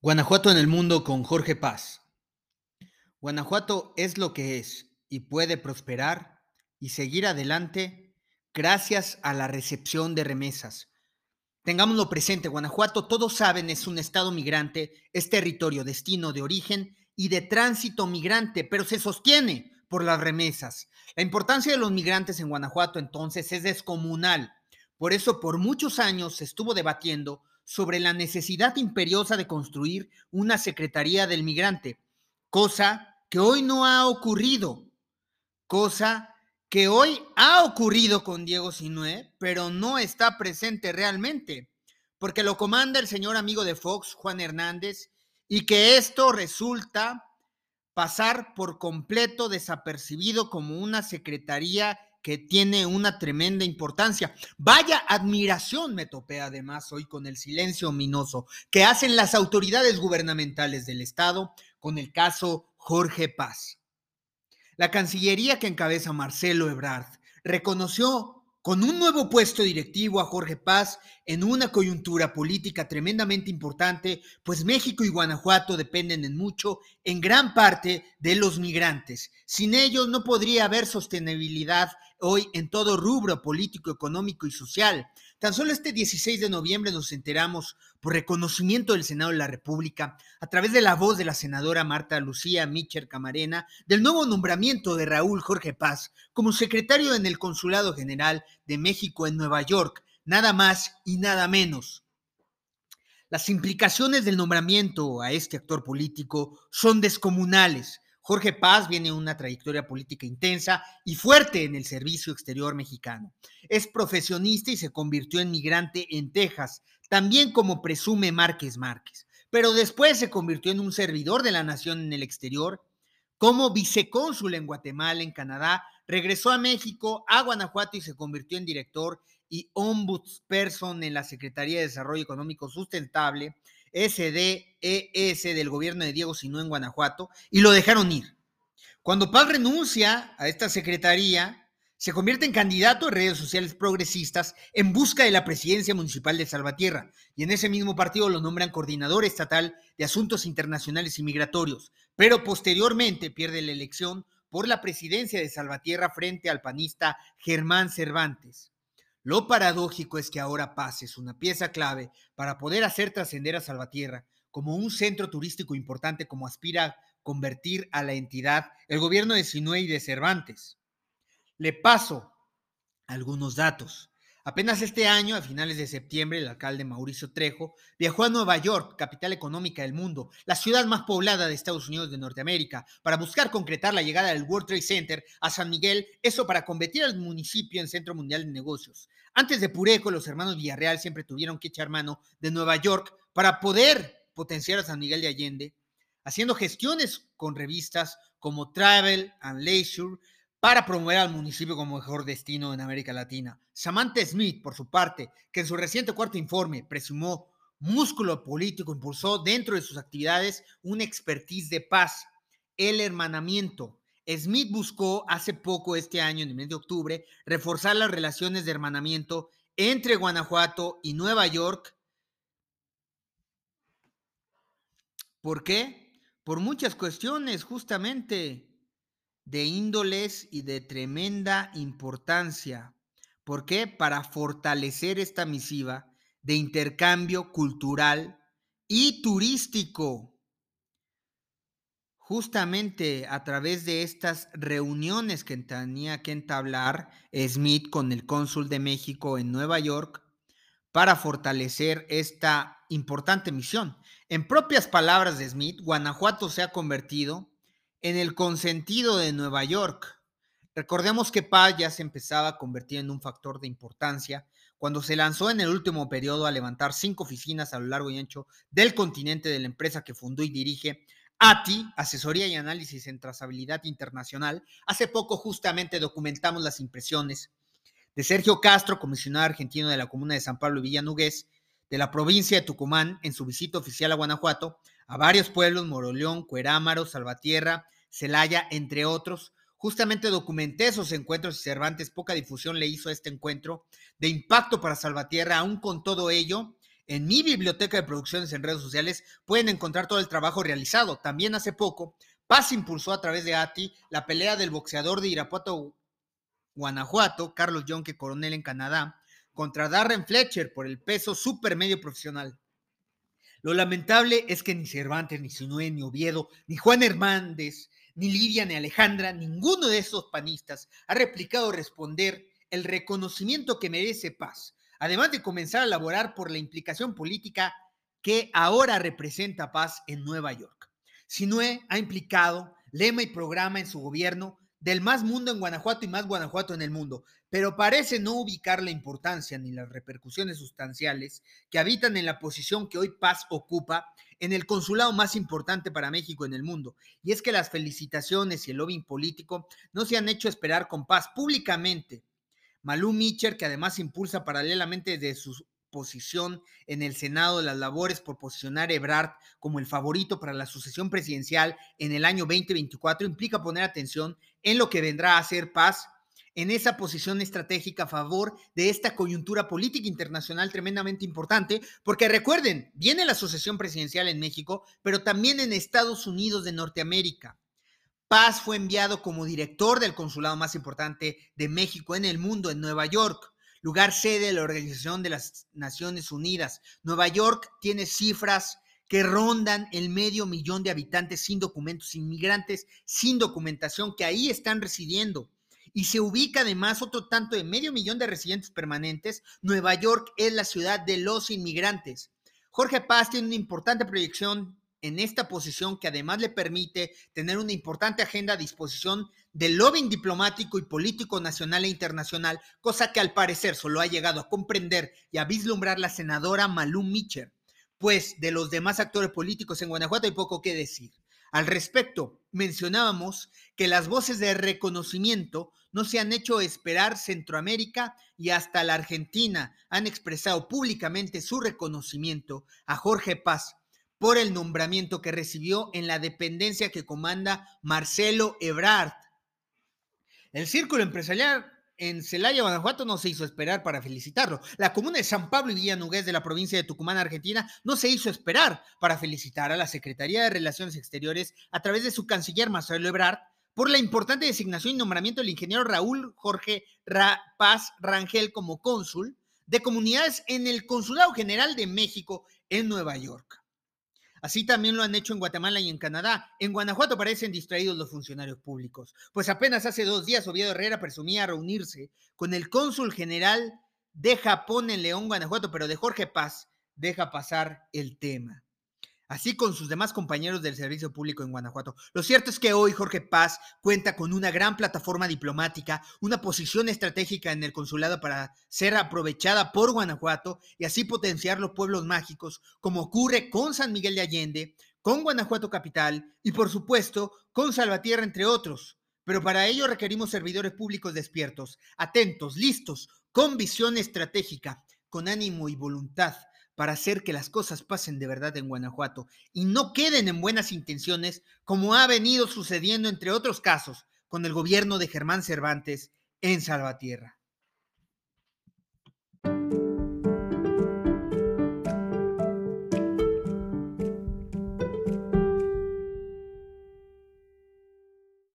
Guanajuato en el mundo con Jorge Paz. Guanajuato es lo que es y puede prosperar y seguir adelante gracias a la recepción de remesas. Tengámoslo presente, Guanajuato, todos saben, es un estado migrante, es territorio, destino de origen y de tránsito migrante, pero se sostiene por las remesas. La importancia de los migrantes en Guanajuato entonces es descomunal. Por eso por muchos años se estuvo debatiendo sobre la necesidad imperiosa de construir una Secretaría del Migrante, cosa que hoy no ha ocurrido, cosa que hoy ha ocurrido con Diego Sinué, pero no está presente realmente, porque lo comanda el señor amigo de Fox, Juan Hernández, y que esto resulta pasar por completo desapercibido como una secretaría que tiene una tremenda importancia. Vaya admiración me topé además hoy con el silencio ominoso que hacen las autoridades gubernamentales del Estado con el caso Jorge Paz. La Cancillería que encabeza Marcelo Ebrard reconoció con un nuevo puesto directivo a Jorge Paz en una coyuntura política tremendamente importante, pues México y Guanajuato dependen en mucho, en gran parte, de los migrantes. Sin ellos no podría haber sostenibilidad hoy en todo rubro político, económico y social. Tan solo este 16 de noviembre nos enteramos, por reconocimiento del Senado de la República, a través de la voz de la senadora Marta Lucía Micher Camarena, del nuevo nombramiento de Raúl Jorge Paz como secretario en el Consulado General de México en Nueva York, nada más y nada menos. Las implicaciones del nombramiento a este actor político son descomunales Jorge Paz viene una trayectoria política intensa y fuerte en el servicio exterior mexicano. Es profesionista y se convirtió en migrante en Texas, también como presume Márquez Márquez. Pero después se convirtió en un servidor de la nación en el exterior. Como vicecónsul en Guatemala, en Canadá, regresó a México, a Guanajuato y se convirtió en director y ombudsperson en la Secretaría de Desarrollo Económico Sustentable SDES del gobierno de Diego Sinú en Guanajuato y lo dejaron ir. Cuando Paz renuncia a esta secretaría, se convierte en candidato en redes sociales progresistas en busca de la presidencia municipal de Salvatierra y en ese mismo partido lo nombran coordinador estatal de asuntos internacionales y migratorios, pero posteriormente pierde la elección por la presidencia de Salvatierra frente al panista Germán Cervantes. Lo paradójico es que ahora Paz es una pieza clave para poder hacer trascender a Salvatierra como un centro turístico importante como aspira a convertir a la entidad el gobierno de Sinue y de Cervantes. Le paso algunos datos. Apenas este año, a finales de septiembre, el alcalde Mauricio Trejo viajó a Nueva York, capital económica del mundo, la ciudad más poblada de Estados Unidos de Norteamérica, para buscar concretar la llegada del World Trade Center a San Miguel, eso para convertir al municipio en centro mundial de negocios. Antes de Pureco, los hermanos Villarreal siempre tuvieron que echar mano de Nueva York para poder potenciar a San Miguel de Allende, haciendo gestiones con revistas como Travel and Leisure, para promover al municipio como mejor destino en América Latina. Samantha Smith, por su parte, que en su reciente cuarto informe presumó músculo político, impulsó dentro de sus actividades una expertise de paz, el hermanamiento. Smith buscó hace poco, este año, en el mes de octubre, reforzar las relaciones de hermanamiento entre Guanajuato y Nueva York. ¿Por qué? Por muchas cuestiones, justamente de índoles y de tremenda importancia. ¿Por qué? Para fortalecer esta misiva de intercambio cultural y turístico. Justamente a través de estas reuniones que tenía que entablar Smith con el cónsul de México en Nueva York para fortalecer esta importante misión. En propias palabras de Smith, Guanajuato se ha convertido en el consentido de Nueva York. Recordemos que Paz ya se empezaba a convertir en un factor de importancia cuando se lanzó en el último periodo a levantar cinco oficinas a lo largo y ancho del continente de la empresa que fundó y dirige ATI, Asesoría y Análisis en Trazabilidad Internacional. Hace poco justamente documentamos las impresiones de Sergio Castro, comisionado argentino de la comuna de San Pablo y Villanugués, de la provincia de Tucumán, en su visita oficial a Guanajuato, a varios pueblos, Moroleón, Cuerámaro, Salvatierra, Celaya, entre otros, Justamente documenté esos encuentros y Cervantes poca difusión le hizo a este encuentro de impacto para Salvatierra, aún con todo ello. En mi biblioteca de producciones en redes sociales pueden encontrar todo el trabajo realizado. También hace poco, Paz impulsó a través de ATI la pelea del boxeador de Irapuato, Guanajuato, Carlos Jonque Coronel en Canadá, contra Darren Fletcher por el peso supermedio profesional. Lo lamentable es que ni Cervantes, ni Sinue, ni Oviedo, ni Juan Hernández, ni Lidia, ni Alejandra, ninguno de esos panistas ha replicado responder el reconocimiento que merece Paz, además de comenzar a elaborar por la implicación política que ahora representa Paz en Nueva York. Sinue ha implicado lema y programa en su gobierno del más mundo en Guanajuato y más Guanajuato en el mundo, pero parece no ubicar la importancia ni las repercusiones sustanciales que habitan en la posición que hoy Paz ocupa en el consulado más importante para México en el mundo. Y es que las felicitaciones y el lobbying político no se han hecho esperar con Paz públicamente. Malú Mitcher, que además impulsa paralelamente de su posición en el Senado las labores por posicionar a Ebrard como el favorito para la sucesión presidencial en el año 2024 implica poner atención en lo que vendrá a ser paz en esa posición estratégica a favor de esta coyuntura política internacional tremendamente importante, porque recuerden, viene la sucesión presidencial en México, pero también en Estados Unidos de Norteamérica. Paz fue enviado como director del consulado más importante de México en el mundo, en Nueva York lugar sede de la Organización de las Naciones Unidas. Nueva York tiene cifras que rondan el medio millón de habitantes sin documentos, inmigrantes sin documentación que ahí están residiendo. Y se ubica además otro tanto de medio millón de residentes permanentes. Nueva York es la ciudad de los inmigrantes. Jorge Paz tiene una importante proyección en esta posición que además le permite tener una importante agenda a disposición del lobbying diplomático y político nacional e internacional, cosa que al parecer solo ha llegado a comprender y a vislumbrar la senadora Malú Mitcher. Pues de los demás actores políticos en Guanajuato hay poco que decir. Al respecto, mencionábamos que las voces de reconocimiento no se han hecho esperar Centroamérica y hasta la Argentina han expresado públicamente su reconocimiento a Jorge Paz por el nombramiento que recibió en la dependencia que comanda Marcelo Ebrard. El círculo empresarial en Celaya, Guanajuato, no se hizo esperar para felicitarlo. La comuna de San Pablo y Villanugués de la provincia de Tucumán, Argentina, no se hizo esperar para felicitar a la Secretaría de Relaciones Exteriores a través de su canciller Marcelo Ebrard por la importante designación y nombramiento del ingeniero Raúl Jorge Paz Rangel como cónsul de comunidades en el Consulado General de México en Nueva York. Así también lo han hecho en Guatemala y en Canadá. En Guanajuato parecen distraídos los funcionarios públicos, pues apenas hace dos días Oviedo Herrera presumía reunirse con el cónsul general de Japón en León, Guanajuato, pero de Jorge Paz deja pasar el tema así con sus demás compañeros del servicio público en Guanajuato. Lo cierto es que hoy Jorge Paz cuenta con una gran plataforma diplomática, una posición estratégica en el consulado para ser aprovechada por Guanajuato y así potenciar los pueblos mágicos, como ocurre con San Miguel de Allende, con Guanajuato Capital y por supuesto con Salvatierra, entre otros. Pero para ello requerimos servidores públicos despiertos, atentos, listos, con visión estratégica, con ánimo y voluntad para hacer que las cosas pasen de verdad en Guanajuato y no queden en buenas intenciones como ha venido sucediendo entre otros casos con el gobierno de Germán Cervantes en Salvatierra.